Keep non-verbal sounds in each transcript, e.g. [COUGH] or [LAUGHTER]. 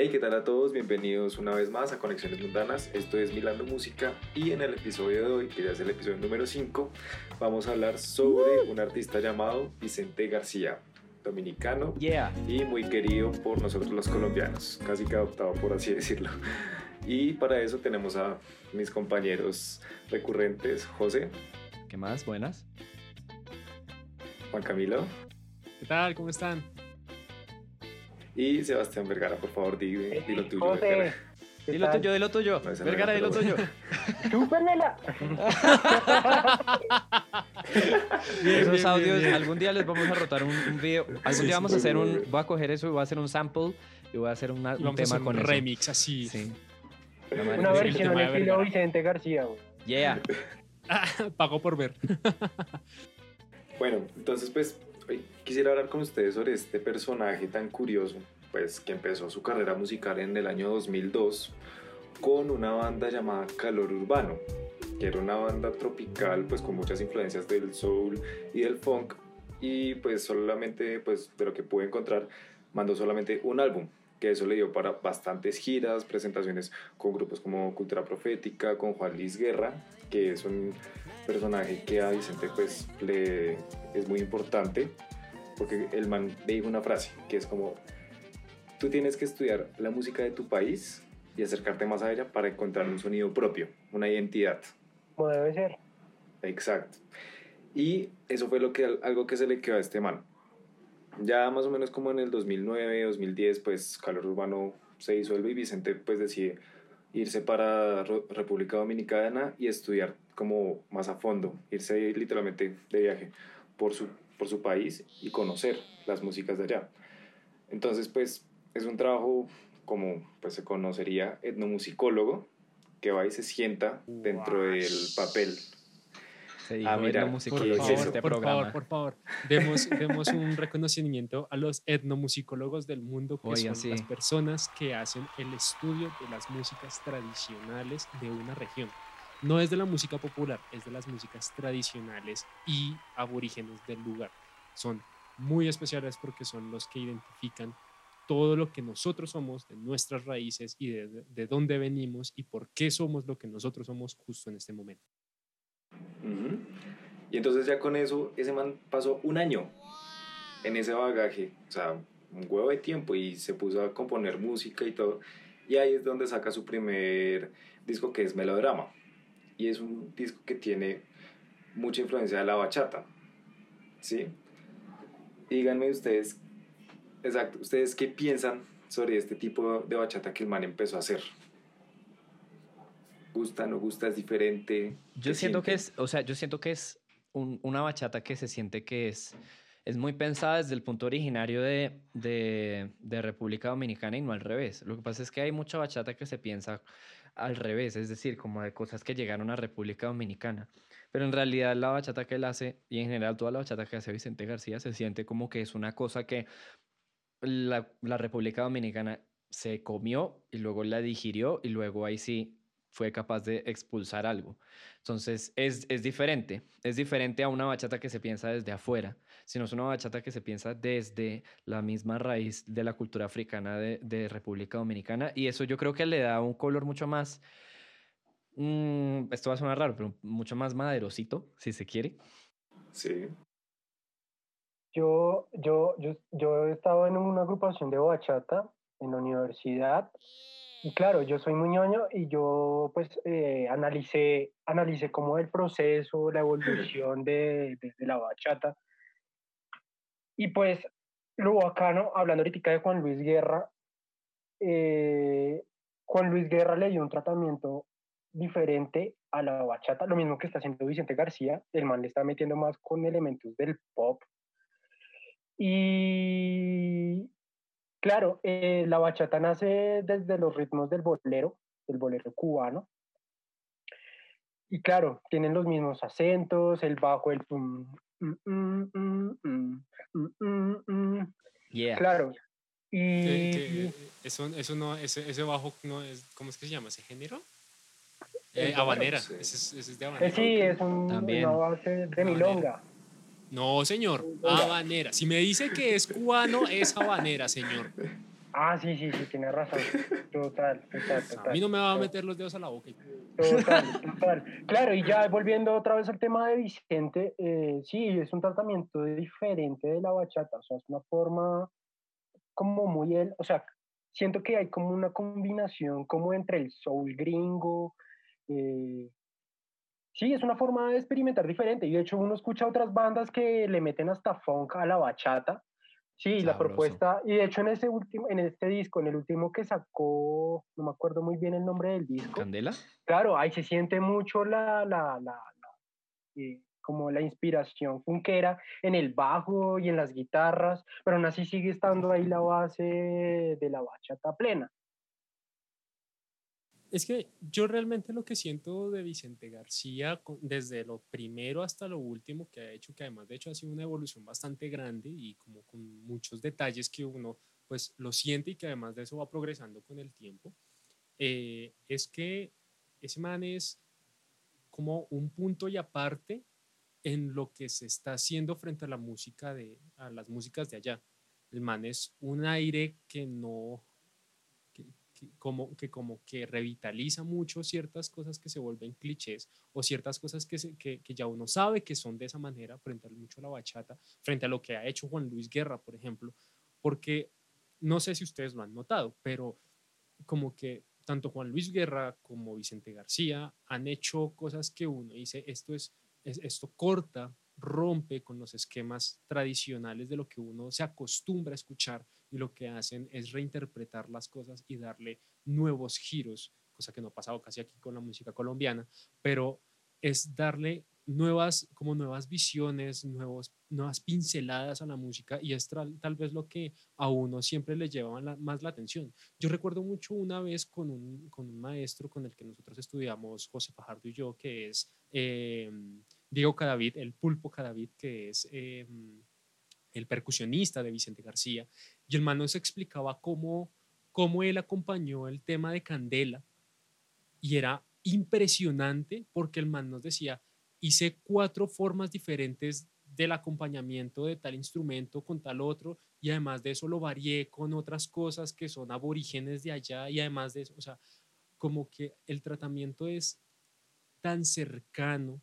Hey, ¿qué tal a todos? Bienvenidos una vez más a Conexiones Mundanas. Esto es Milando Música y en el episodio de hoy, que ya es el episodio número 5, vamos a hablar sobre un artista llamado Vicente García, dominicano Yeah. y muy querido por nosotros los colombianos, casi que adoptado por así [LAUGHS] decirlo. Y para eso tenemos a mis compañeros recurrentes, José, ¿Qué más? Buenas. Juan Camilo ¿Qué tal? ¿Cómo están? y Sebastián Vergara. Por favor, di, di lo tuyo. José, Vergara. ¿Qué Dilo tuyo, dilo tuyo. No, Vergara, dilo tuyo. ¡Chúpenmela! [LAUGHS] Esos audios, algún día les vamos a rotar un, un video. Algún Sí, día vamos a hacer un. Voy a coger eso y voy a hacer un sample y voy a hacer una- un tema hacer con un eso. remix así. Sí. Una versión de estilo. Vicente García, güey. Yeah. [LAUGHS] Pago por ver. [LAUGHS] Bueno, entonces pues quisiera hablar con ustedes sobre este personaje tan curioso, pues que empezó su carrera musical en el año 2002 con una banda llamada Calor Urbano, que era una banda tropical pues con muchas influencias del soul y del funk. Y pues solamente pues de lo que pude encontrar mandó solamente un álbum que eso le dio para bastantes giras, presentaciones con grupos como Cultura Profética, con Juan Luis Guerra, que es un personaje que a Vicente pues le es muy importante porque el man le dijo una frase que es como tú tienes que estudiar la música de tu país y acercarte más a ella para encontrar un sonido propio, una identidad. Como debe ser. Exacto. Y eso fue lo que, algo que se le quedó a este man. Ya más o menos como en el 2009, 2010, pues Calor Urbano se disuelve y Vicente pues decide irse para República Dominicana y estudiar como más a fondo, irse literalmente de viaje por su, por su país y conocer las músicas de allá. Entonces pues es un trabajo como pues se conocería etnomusicólogo que va y se sienta dentro del papel Se Ah, mira, Por sí, favor, este por programa. favor, por favor. Demos, [LAUGHS] demos un reconocimiento a los etnomusicólogos del mundo, que Oiga, son sí. las personas que hacen el estudio de las músicas tradicionales de una región. No es de la música popular, es de las músicas tradicionales y aborígenes del lugar. Son muy especiales porque son los que identifican todo lo que nosotros somos, de nuestras raíces y de, de dónde venimos y por qué somos lo que nosotros somos justo en este momento. Ujú. Y entonces ya con eso, ese man pasó un año en ese bagaje, o sea, un huevo de tiempo y se puso a componer música y todo. Y ahí es donde saca su primer disco que es Melodrama. Y es un disco que tiene mucha influencia de la bachata. ¿Sí? Díganme ustedes, exacto, ustedes qué piensan sobre este tipo de bachata que el man empezó a hacer. ¿Gusta, no gusta, es diferente? Yo ¿Qué siento que sienten? es, o sea, yo siento que es un- una bachata que se siente que es, es muy pensada desde el punto originario de, de, de República Dominicana y no al revés. Lo que pasa es que hay mucha bachata que se piensa al revés, es decir, como de cosas que llegaron a República Dominicana. Pero en realidad la bachata que él hace, y en general toda la bachata que hace Vicente García, se siente como que es una cosa que la, la República Dominicana se comió y luego la digirió y luego ahí sí fue capaz de expulsar algo. Entonces es, es diferente, es diferente a una bachata que se piensa desde afuera, sino es una bachata que se piensa desde la misma raíz de la cultura africana de, República Dominicana y eso yo creo que le da un color mucho más, mm, esto va a sonar raro, pero mucho más maderosito, si se quiere. Sí. Yo, yo, yo, yo he estado en una agrupación de bachata en la universidad. Y claro, yo soy muy ñoño y yo pues eh, analicé, analicé como el proceso, la evolución de, de- la bachata. Y pues lo bacano, hablando ahorita de Juan Luis Guerra, eh, Juan Luis Guerra le dio un tratamiento diferente a la bachata, lo mismo que está haciendo Vicente García, el man le está metiendo más con elementos del pop. Y claro, eh, la bachata nace desde los ritmos del bolero, del bolero cubano. Y claro, tienen los mismos acentos, el bajo, el pum, mm, mm, mm. Yeah. Claro, Y Que- que eso, eso no, ese, ese bajo no es, ¿cómo es que se llama ese género? Eh, habanera, sí. ese es, ese es de eh, habanera. sí, es un, una base de Habanera. No, señor, habanera. Si me dice que es cubano, es habanera, señor. Ah, sí, sí, sí, tienes razón. Total, total, total. a mí no me va a meter los dedos a la boca. Total, total. Claro, y ya volviendo otra vez al tema de Vicente, eh, sí, es un tratamiento diferente de la bachata, o sea, es una forma como muy él, o sea, siento que hay como una combinación como entre el soul gringo, eh, sí, es una forma de experimentar diferente, y de hecho uno escucha otras bandas que le meten hasta funk a la bachata, sí, la Sabroso. propuesta, y de hecho en ese último, en este disco, en el último que sacó, no me acuerdo muy bien el nombre del disco, ¿Candela? claro, ahí se siente mucho la, la, la, la, eh, como la inspiración funkera en el bajo y en las guitarras, pero aún así sigue estando ahí la base de la bachata plena. Es que yo realmente lo que siento de Vicente García, desde lo primero hasta lo último que ha hecho, que además de hecho ha sido una evolución bastante grande y como con muchos detalles que uno pues lo siente y que además de eso va progresando con el tiempo, eh, es que ese man es como un punto y aparte en lo que se está haciendo frente a la música de, a las músicas de allá. El man es un aire que no, como, que como que revitaliza mucho ciertas cosas que se vuelven clichés o ciertas cosas que, se- que, que ya uno sabe que son de esa manera frente a mucho a la bachata, frente a lo que ha hecho Juan Luis Guerra, por ejemplo, porque no sé si ustedes lo han notado, pero como que tanto Juan Luis Guerra como Vicente García han hecho cosas que uno dice, esto es, es- esto corta, rompe con los esquemas tradicionales de lo que uno se acostumbra a escuchar y lo que hacen es reinterpretar las cosas y darle nuevos giros, cosa que no ha pasado casi aquí con la música colombiana, pero es darle nuevas, como nuevas visiones, nuevos, nuevas pinceladas a la música y es tal, vez lo que a uno siempre le lleva más la atención. Yo recuerdo mucho una vez con un, con un maestro con el que nosotros estudiamos, José Fajardo y yo, que es eh, Diego Cadavid, el pulpo Cadavid, que es eh, el percusionista de Vicente García, y el man nos explicaba cómo, cómo él acompañó el tema de Candela y era impresionante porque el man nos decía, hice cuatro formas diferentes del acompañamiento de tal instrumento con tal otro y además de eso lo varié con otras cosas que son aborígenes de allá y además de eso, o sea, como que el tratamiento es tan cercano,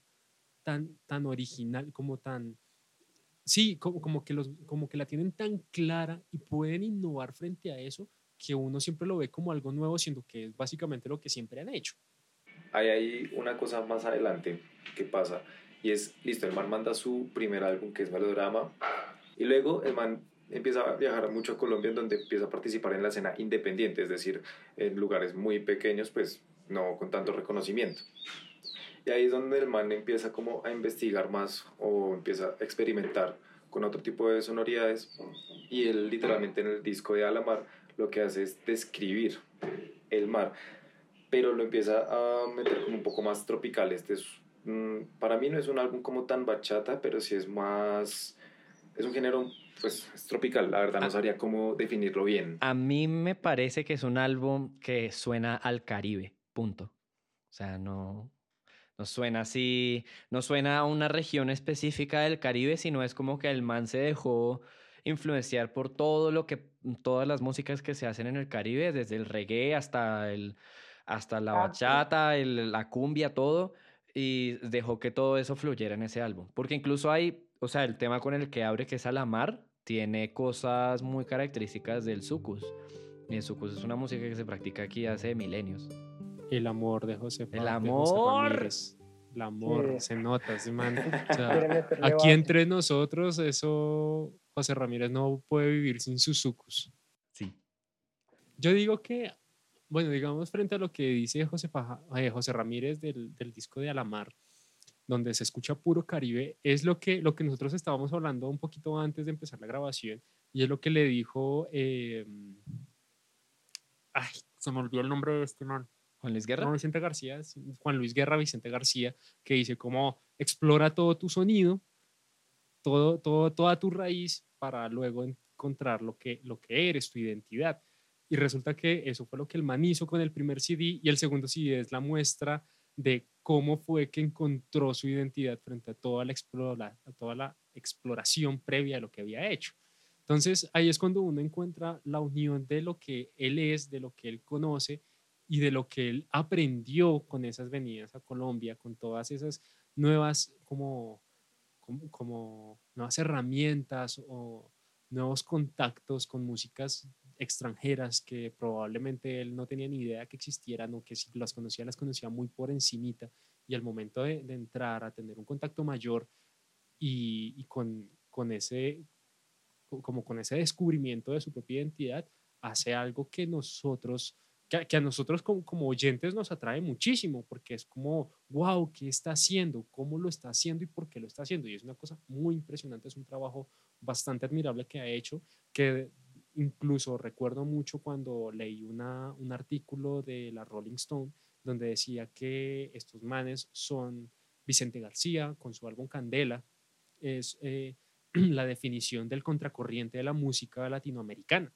tan, tan original, como tan, sí, como, como, que los, como que la tienen tan clara y pueden innovar frente a eso que uno siempre lo ve como algo nuevo, siendo que es básicamente lo que siempre han hecho. Hay ahí una cosa más adelante que pasa y es, listo, el man manda su primer álbum que es Melodrama y luego el man empieza a viajar mucho a Colombia en donde empieza a participar en la escena independiente, es decir, en lugares muy pequeños, pues no con tanto reconocimiento. Y ahí es donde el man empieza como a investigar más o empieza a experimentar con otro tipo de sonoridades y él literalmente en el disco de Alamar lo que hace es describir el mar pero lo empieza a meter como un poco más tropical. Este es, para mí no es un álbum como tan bachata, pero sí es más, es un género, pues es tropical, la verdad no Ah. sabría cómo definirlo bien. A mí me parece que es un álbum que suena al Caribe, punto. O sea, no, no suena así, no suena a una región específica del Caribe, sino es como que el man se dejó influenciar por todo lo que, todas las músicas que se hacen en el Caribe, desde el reggae hasta el, hasta la Ah, bachata, el- la cumbia, todo, y dejó que todo eso fluyera en ese álbum. Porque incluso hay, o sea, el tema con el que abre, que es Alamar, tiene cosas muy características del sucus. Y el sucus es una música que se practica aquí hace milenios. El amor de José. El de José amor. Ramírez. El amor, Sí. se nota, ese man. [LAUGHS] O sea, aquí entre nosotros, eso, José Ramírez no puede vivir sin sus sucus. Sí. Yo digo que, bueno, digamos, frente a lo que dice José, Faja- eh, José Ramírez del, del disco de Alamar, donde se escucha puro Caribe, es lo que, lo que nosotros estábamos hablando un poquito antes de empezar la grabación, y es lo que le dijo, eh, ay, se me olvidó el nombre de este man. Juan Luis Guerra. Vicente García, Juan Luis Guerra, Vicente García, que dice como explora todo tu sonido, todo, todo, toda tu raíz para luego en- encontrar lo que, lo que eres, tu identidad. Y resulta que eso fue lo que el man hizo con el primer CD y el segundo CD es la muestra de cómo fue que encontró su identidad frente a toda la, a toda la exploración previa de lo que había hecho. Entonces ahí es cuando uno encuentra la unión de lo que él es, de lo que él conoce y de lo que él aprendió con esas venidas a Colombia, con todas esas nuevas como, como, como nuevas herramientas o nuevos contactos con músicas extranjeras que probablemente él no tenía ni idea que existieran o que si las conocía, las conocía muy por encimita y al momento de, entrar a tener un contacto mayor y, con, con, ese, como con ese descubrimiento de su propia identidad, hace algo que nosotros, que, a nosotros como, como, oyentes nos atrae muchísimo, porque es como, wow, ¿qué está haciendo? ¿Cómo lo está haciendo y por qué lo está haciendo? Y es una cosa muy impresionante, es un trabajo bastante admirable que ha hecho, que Incluso recuerdo mucho cuando leí una, un artículo de la Rolling Stone donde decía que estos manes son Vicente García con su álbum Candela, es eh, [CLEARS THROAT] la definición del contracorriente de la música latinoamericana.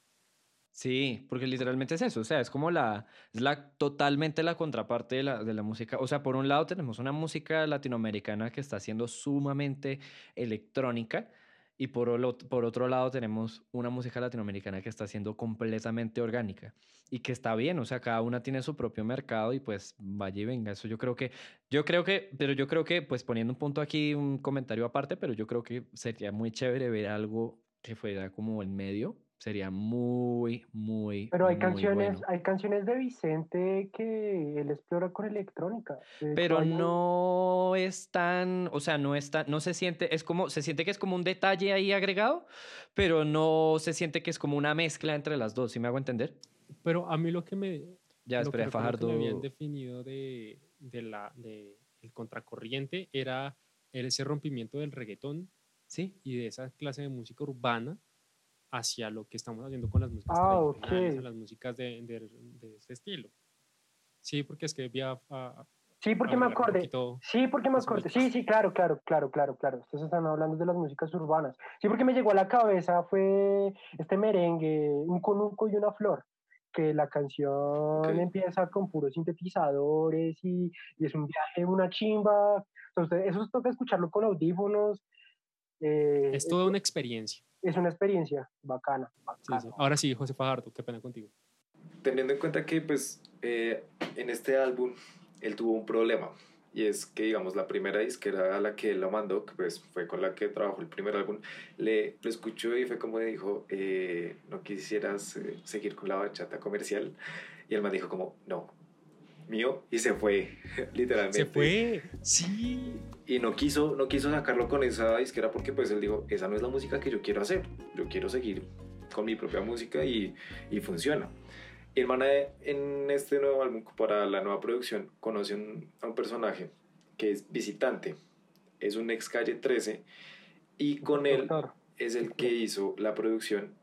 Sí, porque literalmente es eso, o sea, es como la, es la totalmente la contraparte de la, de la música. O sea, por un lado tenemos una música latinoamericana que está siendo sumamente electrónica, y por, por otro lado tenemos una música latinoamericana que está siendo completamente orgánica y que está bien, o sea, cada una tiene su propio mercado y pues vaya y venga, eso yo creo que, yo creo que, pero yo creo que, pues poniendo un punto aquí, un comentario aparte, pero yo creo que sería muy chévere ver algo que fuera como en medio, sería muy, muy. Pero hay canciones, hay canciones de Vicente que él explora con electrónica. Pero no es tan, o sea, no es tan, no se siente, es como, se siente que es como un detalle ahí agregado, pero no se siente que es como una mezcla entre las dos, ¿sí me hago entender? Pero a mí lo que me. Ya, espera, Fajardo. Lo que me habían definido de, de la, de el contracorriente era ese rompimiento del reggaetón, ¿sí? Y de esa clase de música urbana hacia lo que estamos haciendo con las músicas ah, las músicas de, de, ese estilo. Sí, porque es que había... sí, porque me acordé. Sí, porque me acordé. Sí, sí, claro, claro, claro, claro, claro. Ustedes están hablando de las músicas urbanas. Sí, porque me llegó a la cabeza fue este merengue, un conuco y una flor que la canción empieza con puros sintetizadores y, y, es un viaje, una chimba. Entonces, eso toca escucharlo con audífonos. Eh, es toda una experiencia es una experiencia bacana. Ahora sí, José Fajardo, qué pena contigo. Teniendo en cuenta que pues eh, en este álbum él tuvo un problema y es que digamos la primera disquera a la que él lo mandó, que pues fue con la que trabajó el primer álbum, le lo escuchó y fue como dijo, eh, no quisieras eh, seguir con la bachata comercial y el man dijo como, no, mío y se fue, [LAUGHS] literalmente. Se fue, sí. Y no quiso, no quiso sacarlo con esa disquera porque pues él dijo, esa no es la música que yo quiero hacer, yo quiero seguir con mi propia música y, y funciona. Y hermana, en este nuevo álbum, para la nueva producción, conoce a un personaje que es visitante, es un ex calle 13 y con él es el que hizo la producción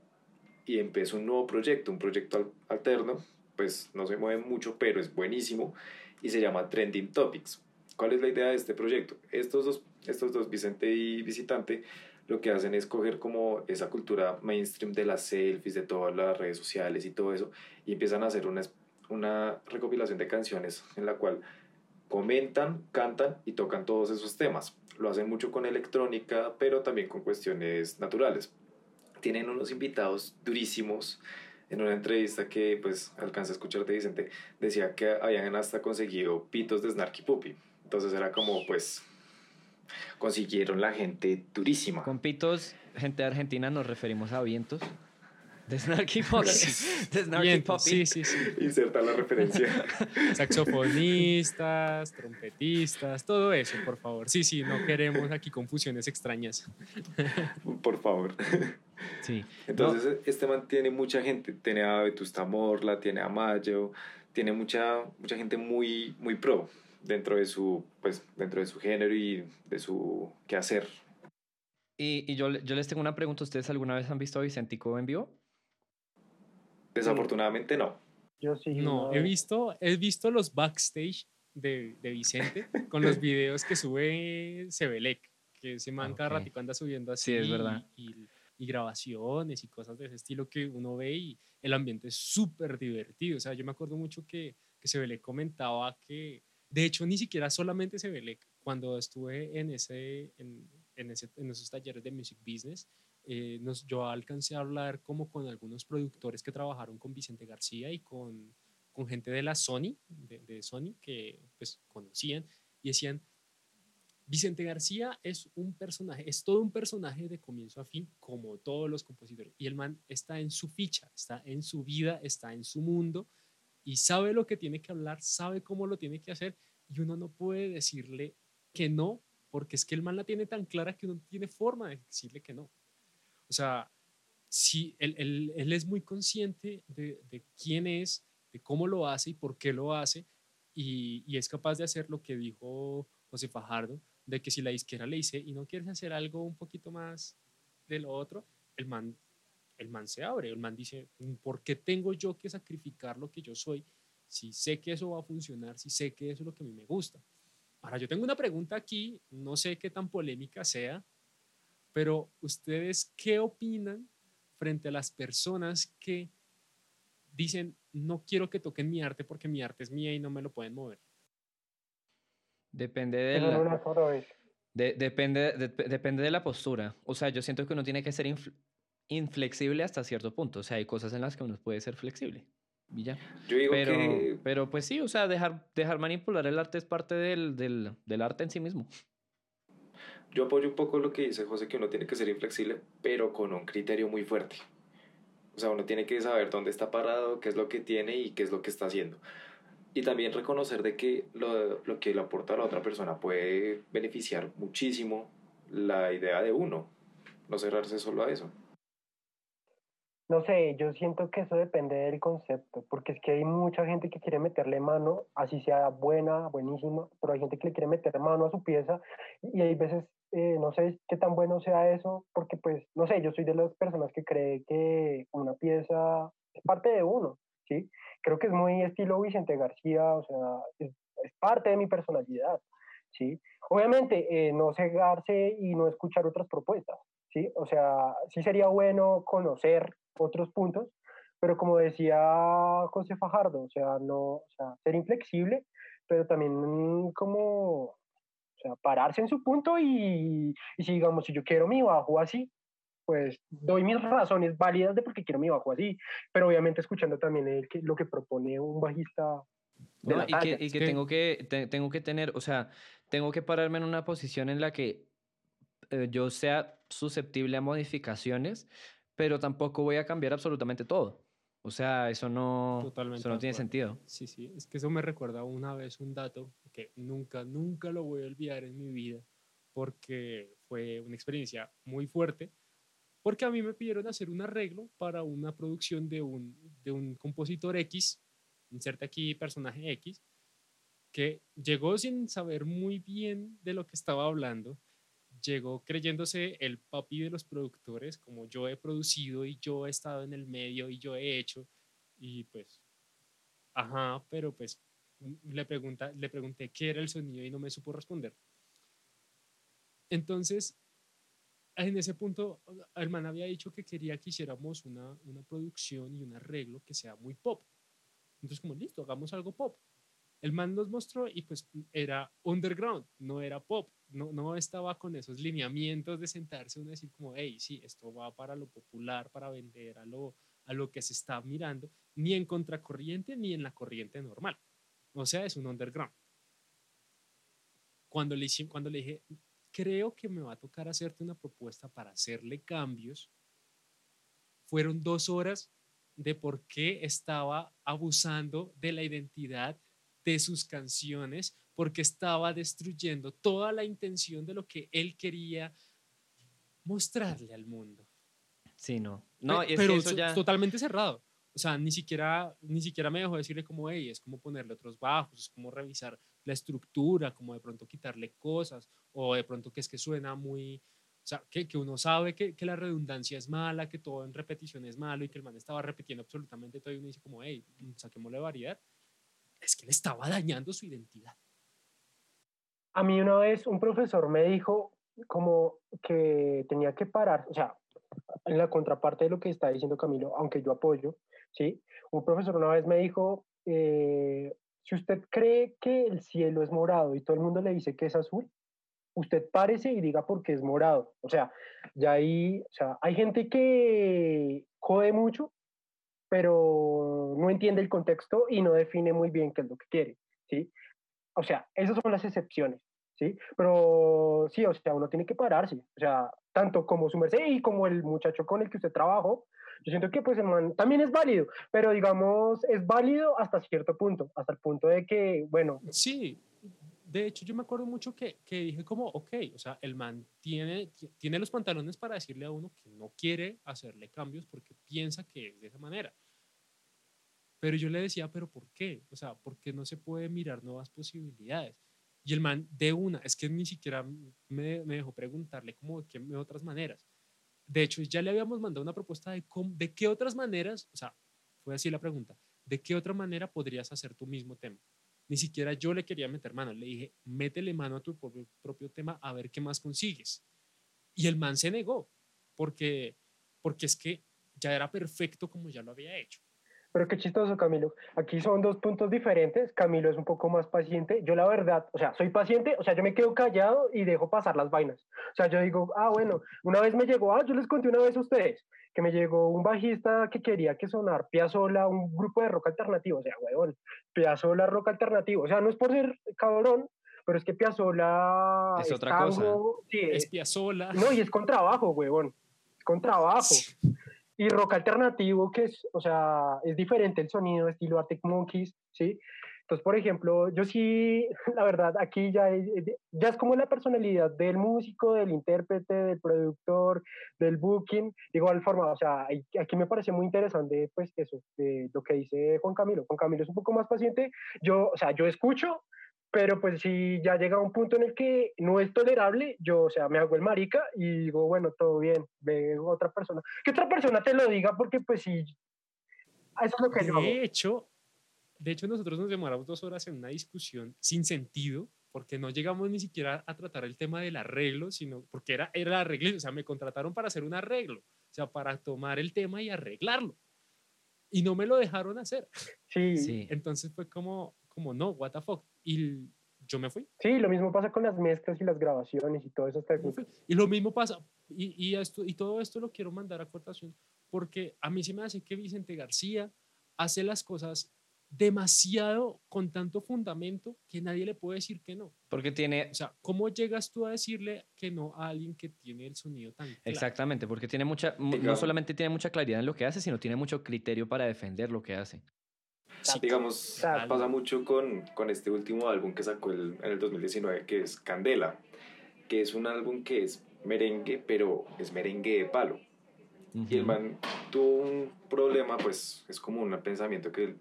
y empezó un nuevo proyecto, un proyecto alterno pues no se mueve mucho, pero es buenísimo y se llama Trending Topics. ¿Cuál es la idea de este proyecto? Estos dos, estos dos Vicente y Visitante, lo que hacen es coger como esa cultura mainstream de las selfies, de todas las redes sociales y todo eso, y empiezan a hacer una, una recopilación de canciones en la cual comentan, cantan y tocan todos esos temas. Lo hacen mucho con electrónica, pero también con cuestiones naturales. Tienen unos invitados durísimos en una entrevista que pues alcanza a escuchar de Vicente, decía que habían hasta conseguido pitos de Snarky Puppy. Entonces era como pues consiguieron la gente durísima. Con pitos, gente de Argentina nos referimos a vientos. De Snarky Puppy. [LAUGHS] De Snarky Puppy. Sí, sí, sí. Inserta la referencia. [LAUGHS] Saxofonistas, trompetistas, todo eso, por favor. Sí, sí, no queremos aquí confusiones extrañas. Por favor. Sí. Entonces, este man tiene mucha gente. Tiene a Vetusta Morla, tiene a Mayo, tiene mucha, mucha gente muy, muy pro dentro de su, pues, dentro de su género y de su quehacer. Y, y yo, yo les tengo una pregunta. ¿Ustedes alguna vez han visto a Vicentico en vivo? Desafortunadamente no. Yo sí. No, he visto, he visto los backstage de, de Vicente con los [LAUGHS] videos que sube Sebelec, que ese man cada ratico anda subiendo así. Sí, es verdad. Y, y grabaciones y cosas de ese estilo que uno ve y el ambiente es súper divertido. O sea, yo me acuerdo mucho que, que Sebelec comentaba que, de hecho, ni siquiera solamente Sebelec, cuando estuve en, ese, en, en, ese, en esos talleres de Music Business, eh, nos, yo alcancé a hablar como con algunos productores que trabajaron con Vicente García y con, con gente de la Sony, de, de Sony, que pues conocían y decían, Vicente García es un personaje, es todo un personaje de comienzo a fin, como todos los compositores. Y el man está en su ficha, está en su vida, está en su mundo y sabe lo que tiene que hablar, sabe cómo lo tiene que hacer y uno no puede decirle que no, porque es que el man la tiene tan clara que uno no tiene forma de decirle que no. O sea, si él, es muy consciente de, de, quién es, de cómo lo hace y por qué lo hace, y, y es capaz de hacer lo que dijo José Fajardo, de que si la izquierda le dice y no quieres hacer algo un poquito más de lo otro, el man, el man se abre, el man dice, ¿por qué tengo yo que sacrificar lo que yo soy si sé que eso va a funcionar, si sé que eso es lo que a mí me gusta? Ahora, yo tengo una pregunta aquí, no sé qué tan polémica sea, pero ustedes, ¿qué opinan frente a las personas que dicen, no quiero que toquen mi arte porque mi arte es mía y no me lo pueden mover? Depende de la, de, depende, de, depende de la postura. O sea, yo siento que uno tiene que ser inflexible hasta cierto punto. O sea, hay cosas en las que uno puede ser flexible. Y ya. Yo digo pero, que... pero pues sí, o sea, dejar, dejar manipular el arte es parte del, del, del arte en sí mismo. Yo apoyo un poco lo que dice José, que uno tiene que ser inflexible, pero con un criterio muy fuerte. O sea, uno tiene que saber dónde está parado, qué es lo que tiene y qué es lo que está haciendo y también reconocer de que lo, lo, que le aporta a la otra persona puede beneficiar muchísimo la idea de uno, no cerrarse solo a eso. No sé, yo siento que eso depende del concepto, porque es que hay mucha gente que quiere meterle mano, así sea buena, buenísima, pero hay gente que le quiere meter mano a su pieza y hay veces, eh, no sé qué tan bueno sea eso, porque pues, no sé, yo soy de las personas que cree que una pieza es parte de uno, ¿sí? Creo que es muy estilo Vicente García, o sea, es, es parte de mi personalidad, ¿sí? Obviamente, eh, no cegarse y no escuchar otras propuestas, ¿sí? O sea, sí sería bueno conocer otros puntos, pero como decía José Fajardo, o sea, no, o sea, ser inflexible, pero también como, o sea, pararse en su punto y, y si digamos, si yo quiero mi bajo así, pues doy mis razones válidas de por qué quiero mi bajo así, pero obviamente escuchando también el, que, lo que propone un bajista. No, y, que, y que, tengo que te, tengo que tener, o sea, tengo que pararme en una posición en la que eh, yo sea susceptible a modificaciones, pero tampoco voy a cambiar absolutamente todo. O sea, eso no, Totalmente eso no tiene sentido. Sí, sí, es que eso me recuerda una vez un dato que nunca, nunca lo voy a olvidar en mi vida, porque fue una experiencia muy fuerte porque a mí me pidieron hacer un arreglo para una producción de un, de un compositor X, inserte aquí personaje X, que llegó sin saber muy bien de lo que estaba hablando, llegó creyéndose el papi de los productores, como yo he producido y yo he estado en el medio y yo he hecho, y pues, ajá, pero pues le, pregunta, le pregunté qué era el sonido y no me supo responder. Entonces, en ese punto, el man había dicho que quería que hiciéramos una, una producción y un arreglo que sea muy pop. Entonces, como listo, hagamos algo pop. El man nos mostró y pues era underground, no era pop, no, no estaba con esos lineamientos de sentarse uno y decir como, hey, sí, esto va para lo popular, para vender a lo, a lo que se está mirando, ni en contracorriente ni en la corriente normal. O sea, es un underground. Cuando le, cuando le dije, creo que me va a tocar hacerte una propuesta para hacerle cambios. Fueron dos horas de por qué estaba abusando de la identidad de sus canciones, porque estaba destruyendo toda la intención de lo que él quería mostrarle al mundo. Sí, no. no pero, es eso ya... totalmente cerrado. O sea, ni siquiera, ni siquiera me dejó decirle como, hey, es como ponerle otros bajos, es como revisar la estructura, como de pronto quitarle cosas, o de pronto que es que suena muy, o sea, que, que uno sabe que, que, la redundancia es mala, que todo en repetición es malo y que el man estaba repitiendo absolutamente todo y uno dice como, hey, saquémosle variedad. Es que le estaba dañando su identidad. A mí una vez un profesor me dijo como que tenía que parar, o sea, en la contraparte de lo que está diciendo Camilo, aunque yo apoyo, ¿sí? Un profesor una vez me dijo, eh, si usted cree que el cielo es morado y todo el mundo le dice que es azul, usted párese y diga por qué es morado. O sea, ya hay, o sea, hay gente que jode mucho, pero no entiende el contexto y no define muy bien qué es lo que quiere, ¿sí? O sea, esas son las excepciones, ¿sí? Pero sí, o sea, uno tiene que pararse, o sea, tanto como su merced y como el muchacho con el que usted trabajó, yo siento que pues el man también es válido, pero digamos, es válido hasta cierto punto, hasta el punto de que, bueno. Sí, de hecho yo me acuerdo mucho que, que dije como, ok, o sea, el man tiene, tiene los pantalones para decirle a uno que no quiere hacerle cambios porque piensa que es de esa manera. Pero yo le decía, pero ¿por qué? O sea, ¿por qué no se puede mirar nuevas posibilidades? Y el man de una, es que ni siquiera me, me dejó preguntarle como de qué otras maneras. De hecho, ya le habíamos mandado una propuesta de, de qué otras maneras, o sea, fue así la pregunta, ¿de qué otra manera podrías hacer tu mismo tema? Ni siquiera yo le quería meter mano, le dije, métele mano a tu propio, propio tema a ver qué más consigues. Y el man se negó, porque, porque es que ya era perfecto como ya lo había hecho. Pero qué chistoso, Camilo. Aquí son dos puntos diferentes. Camilo es un poco más paciente. Yo la verdad, o sea, soy paciente, o sea, yo me quedo callado y dejo pasar las vainas. O sea, yo digo, ah, bueno, una vez me llegó, ah, yo les conté una vez a ustedes, que me llegó un bajista que quería que sonar Piazzolla, un grupo de rock alternativo. O sea, huevón, Piazzolla rock alternativo. O sea, no es por ser cabrón, pero es que Piazzolla es, otra cosa. Sí, es Piazzolla. No, y es con trabajo, huevón. Es con trabajo. [LAUGHS] Y rock alternativo, que es, o sea, es diferente el sonido, estilo Arctic Monkeys, ¿sí? Entonces, por ejemplo, yo sí, [LAUGHS] la verdad, aquí ya es, ya es como la personalidad del músico, del intérprete, del productor, del booking, de igual forma, o sea, aquí me parece muy interesante, pues, eso, de lo que dice Juan Camilo. Juan Camilo es un poco más paciente, yo, o sea, yo escucho, pero pues si ya llega un punto en el que no es tolerable, yo, o sea, me hago el marica y digo, bueno, todo bien, ve otra persona. Que otra persona te lo diga porque pues sí, eso es lo que de yo hecho, De hecho, nosotros nos demoramos dos horas en una discusión sin sentido, porque no llegamos ni siquiera a tratar el tema del arreglo, sino porque era, era el arreglo, o sea, me contrataron para hacer un arreglo, o sea, para tomar el tema y arreglarlo. Y no me lo dejaron hacer. Sí. Sí. Entonces fue como, como no, what the fuck. Y yo me fui. Sí, lo mismo pasa con las mezclas y las grabaciones y todas esas técnicas. Y lo mismo pasa, y, y, esto, y todo esto lo quiero mandar a cortación, porque a mí se me hace que Vicente García hace las cosas demasiado con tanto fundamento que nadie le puede decir que no. Porque tiene... O sea, ¿cómo llegas tú a decirle que no a alguien que tiene el sonido tan claro? Exactamente, porque tiene mucha, no solamente tiene mucha claridad en lo que hace, sino tiene mucho criterio para defender lo que hace. Sí, digamos, pasa mucho con, con, este último álbum que sacó el, en el 2019, que es Candela, que es un álbum que es merengue, pero es merengue de palo. Uh -huh. Y el man tuvo un problema, pues es como un pensamiento que él,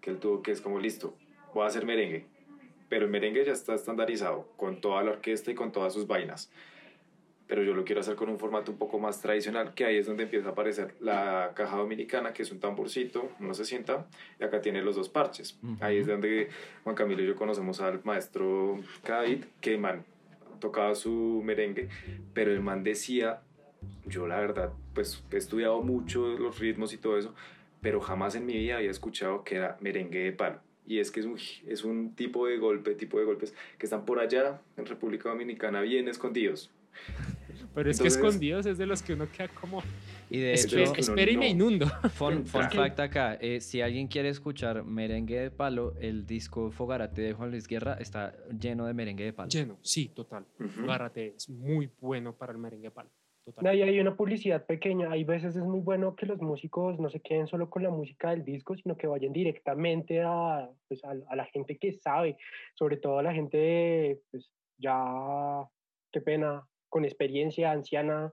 que él tuvo, que es como, listo, voy a hacer merengue, pero el merengue ya está estandarizado, con toda la orquesta y con todas sus vainas pero yo lo quiero hacer con un formato un poco más tradicional, que ahí es donde empieza a aparecer la caja dominicana, que es un tamborcito, uno se sienta, y acá tiene los dos parches. Ahí es donde Juan Camilo y yo conocemos al maestro David, que man tocaba su merengue, pero el man decía, yo la verdad, pues he estudiado mucho los ritmos y todo eso, pero jamás en mi vida había escuchado que era merengue de palo. Y es que es un, es un tipo de golpe, tipo de golpes que están por allá en República Dominicana bien escondidos. Pero es que escondidos es de los que uno queda como. Y de hecho, espera y me inundo. Fun, [LAUGHS] fun fact acá: eh, si alguien quiere escuchar merengue de palo, el disco Fogarate de Juan Luis Guerra está lleno de merengue de palo. Lleno, sí, total. Uh -huh. Fogarate es muy bueno para el merengue de palo. Total. Ahí hay una publicidad pequeña. Hay veces es muy bueno que los músicos no se queden solo con la música del disco, sino que vayan directamente a, pues, a, a la gente que sabe, sobre todo a la gente, pues ya, qué pena, con experiencia anciana,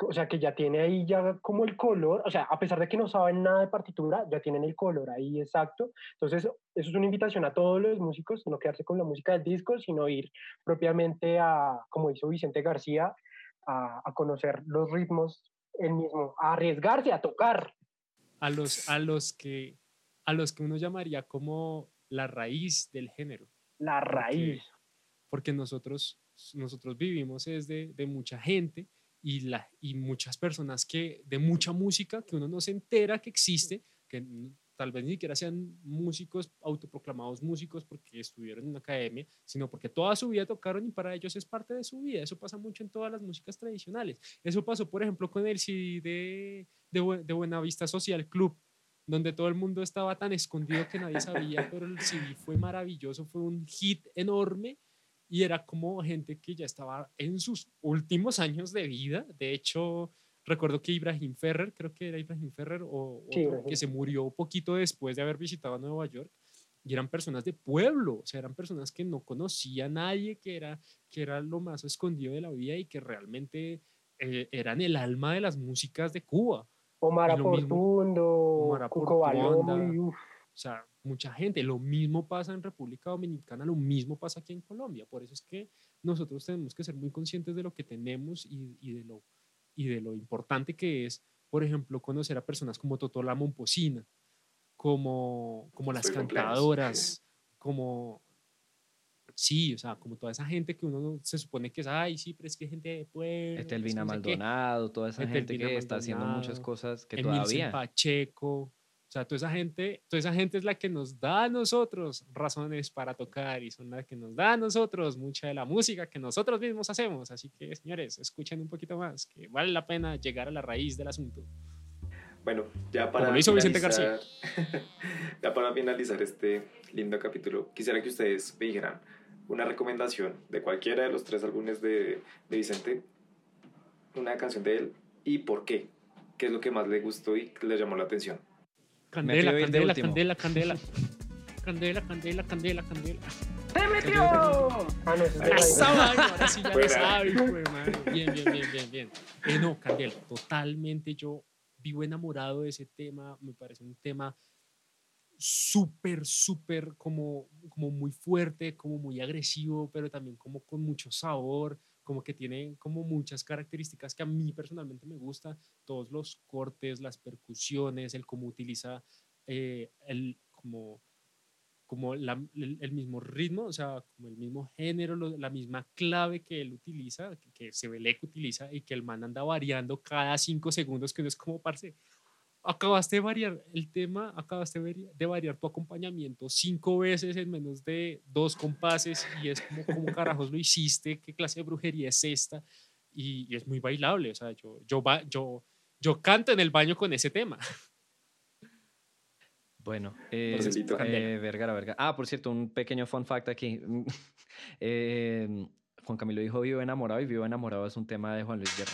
o sea, que ya tiene ahí ya como el color, o sea, a pesar de que no saben nada de partitura, ya tienen el color ahí exacto. Entonces, eso es una invitación a todos los músicos, no quedarse con la música del disco, sino ir propiamente a, como hizo Vicente García, a, a conocer los ritmos él mismo, a arriesgarse, a tocar. A los, a los que a los que uno llamaría como la raíz del género. La raíz. Porque, porque nosotros nosotros vivimos es de, de, mucha gente y, la, y muchas personas que de mucha música que uno no se entera que existe, que tal vez ni siquiera sean músicos, autoproclamados músicos porque estuvieron en una academia, sino porque toda su vida tocaron y para ellos es parte de su vida. Eso pasa mucho en todas las músicas tradicionales. Eso pasó, por ejemplo, con el CD de, de, de Buenavista Social Club, donde todo el mundo estaba tan escondido que nadie sabía, pero el CD fue maravilloso, fue un hit enorme y era como gente que ya estaba en sus últimos años de vida. De hecho, Recuerdo que Ibrahim Ferrer, creo que era Ibrahim Ferrer, o que se murió poquito después de haber visitado Nueva York, y eran personas de pueblo, o sea, eran personas que no conocía a nadie, que era, que era lo más escondido de la vida y que realmente eh, eran el alma de las músicas de Cuba. Omar Aportundo, Cuco o sea, mucha gente. Lo mismo pasa en República Dominicana, lo mismo pasa aquí en Colombia. Por eso es que nosotros tenemos que ser muy conscientes de lo que tenemos y, y de lo y de lo importante que es, por ejemplo, conocer a personas como Totola Momposina, como, como las cantadoras, como, sí, o sea, como toda esa gente que uno se supone que es, ay, sí, pero es que gente de pueblo. Estelvina Maldonado, toda esa gente que está haciendo muchas cosas que todavía. Pacheco, o sea, toda esa gente, toda esa gente es la que nos da a nosotros razones para tocar y son la que nos da a nosotros mucha de la música que nosotros mismos hacemos. Así que, señores, escuchen un poquito más, que vale la pena llegar a la raíz del asunto. Bueno, ya para, hizo Vicente García. [LAUGHS] ya para finalizar este lindo capítulo, quisiera que ustedes me dijeran una recomendación de cualquiera de los tres álbumes de, de Vicente, una canción de él y por qué. ¿Qué es lo que más le gustó y le llamó la atención? [LAUGHS] Candela, candela, candela, candela. Candela, candela, candela, candela. ¡Te metió! Ah, no, eso ahora sí ya lo sabe, Bien, bien, bien, bien, bien. Eh, no, Candela, totalmente yo vivo enamorado de ese tema. Me parece un tema súper, súper como, como muy fuerte, como muy agresivo, pero también como con mucho sabor como que tiene como muchas características que a mí personalmente me gusta, todos los cortes, las percusiones, el cómo utiliza eh, el, como, como el, mismo ritmo, o sea, como el mismo género, la misma clave que él utiliza, que, que que utiliza y que el man anda variando cada cinco segundos, que no es como, parce, acabaste de variar el tema, acabaste de variar tu acompañamiento cinco veces en menos de dos compases y es como, ¿cómo carajos lo hiciste? ¿Qué clase de brujería es esta? Y, es muy bailable, o sea, yo, yo, yo, yo canto en el baño con ese tema. Bueno, [LAUGHS] eh, eh, Vergara, Vergara. Ah, por cierto, un pequeño fun fact aquí. [LAUGHS] eh, Juan Camilo dijo Vivo enamorado y Vivo enamorado es un tema de Juan Luis Guerra.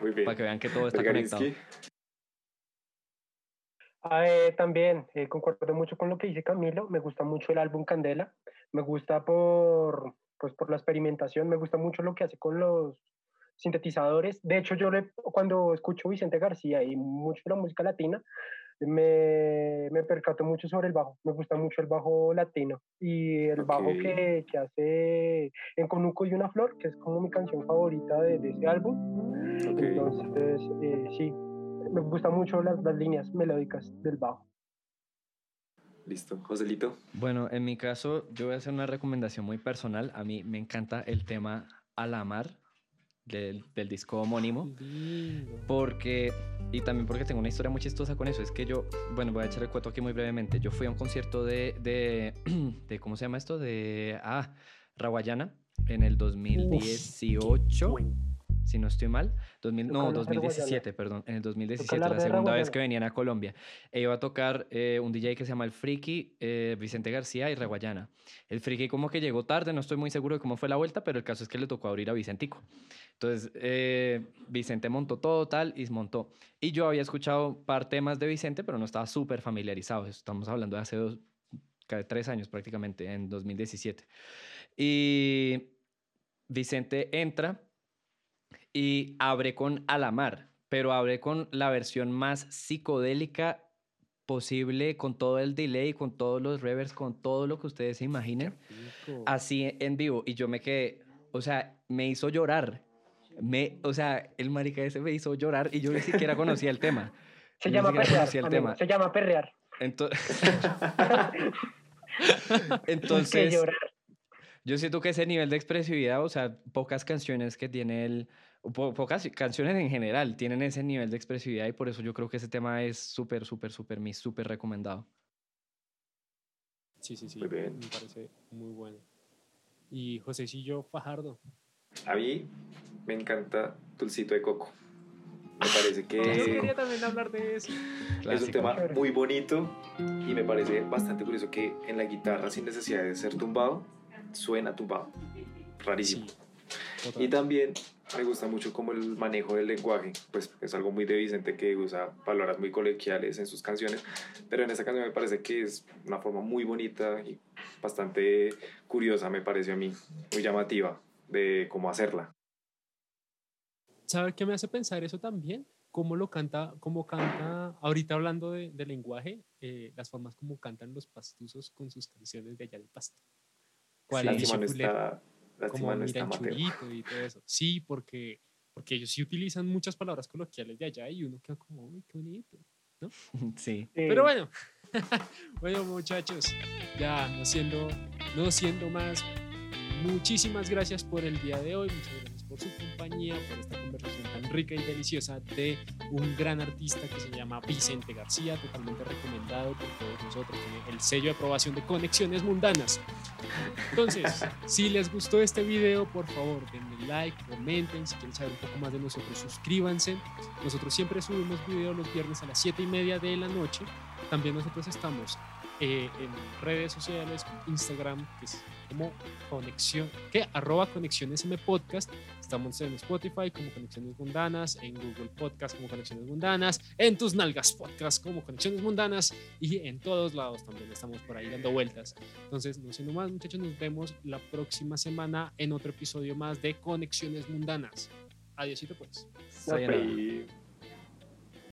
Muy bien. Para que vean que todo está conectado. Ah, eh, también eh, concuerdo mucho con lo que dice Camilo. Me gusta mucho el álbum Candela. Me gusta por, pues, por la experimentación. Me gusta mucho lo que hace con los sintetizadores. De hecho, yo le, cuando escucho Vicente García y mucho de la música latina, me, me percato mucho sobre el bajo. Me gusta mucho el bajo latino y el bajo que, que, hace en Conuco y una flor, que es como mi canción favorita de, de ese álbum. Entonces, eh, sí, me gustan mucho las, las líneas melódicas del bajo. Listo, Joselito. Bueno, en mi caso, yo voy a hacer una recomendación muy personal. A mí me encanta el tema Alamar del, del disco homónimo. Porque, y también porque tengo una historia muy chistosa con eso. Es que yo, bueno, voy a echar el cuento aquí muy brevemente. Yo fui a un concierto de, de, [CLEARS THROAT] de ¿cómo se llama esto? De, ah, Rawayana en el 2018 si no estoy mal. no, 2017, perdón. En el 2017, la segunda vez que venían a Colombia. E iba a tocar eh, un DJ que se llama El Friki, eh, Vicente García y Reguayana. El Friki como que llegó tarde, no estoy muy seguro de cómo fue la vuelta, pero el caso es que le tocó abrir a Vicentico. Entonces, eh, Vicente montó todo tal y montó. Y yo había escuchado par temas de Vicente, pero no estaba súper familiarizado. Estamos hablando de hace dos, tres años prácticamente, en 2017. Y Vicente entra y abre con Alamar, pero abre con la versión más psicodélica posible, con todo el delay, con todos los reverbs, con todo lo que ustedes se imaginen, así en vivo. Y yo me quedé, o sea, me hizo llorar. Me, o sea, el marica ese me hizo llorar y yo ni siquiera conocía el tema. [LAUGHS] Se llama perrear. Se llama perrear. Entonces, Entonces Yo siento que ese nivel de expresividad, o sea, pocas canciones que tiene el, po- pocas canciones en general tienen ese nivel de expresividad y por eso yo creo que ese tema es súper, súper, súper, mi súper recomendado. Sí, sí, sí. Muy bien. Me parece muy bueno. Y Josécillo Fajardo. A mí me encanta Dulcito de Coco. Me parece Yo que quería también hablar de eso. es un Clásico. tema muy bonito y me parece bastante curioso que en la guitarra, sin necesidad de ser tumbado, suena tumbado. Rarísimo. Sí. Y también me gusta mucho como el manejo del lenguaje, pues es algo muy de Vicente que usa palabras muy coloquiales en sus canciones, pero en esta canción me parece que es una forma muy bonita y bastante curiosa, me pareció a mí, muy llamativa de cómo hacerla. ¿Sabe qué me hace pensar eso también? Cómo lo canta, cómo canta, ahorita hablando de, de lenguaje, eh, las formas como cantan los pastuzos con sus canciones de allá del pasto. ¿Cuál Sí. es Lástima no está, lástima como no está Mateo. Y todo eso. Sí, porque, porque ellos sí utilizan muchas palabras coloquiales de allá y uno queda como, uy, qué bonito. Sí. [LAUGHS] Sí. Pero bueno, [LAUGHS] bueno muchachos, ya no siendo, no siendo más, muchísimas gracias por el día de hoy, muchas gracias por su compañía, por esta conversación tan rica y deliciosa de un gran artista que se llama Vicente García, totalmente recomendado por todos nosotros, tiene el sello de aprobación de Conexiones Mundanas. Entonces, [LAUGHS] si les gustó este video, por favor, denle like, comenten, si quieren saber un poco más de nosotros, suscríbanse. Nosotros siempre subimos videos los viernes a las 7 y media de la noche. También nosotros estamos eh, en redes sociales, Instagram, que es como conexión, que arroba conexiones M podcast. Estamos en Spotify como Conexiones Mundanas, en Google Podcast como Conexiones Mundanas, en tus nalgas podcast como Conexiones Mundanas y en todos lados también estamos por ahí dando vueltas. Entonces, no siendo más, muchachos, nos vemos la próxima semana en otro episodio más de Conexiones Mundanas. Adiósito pues.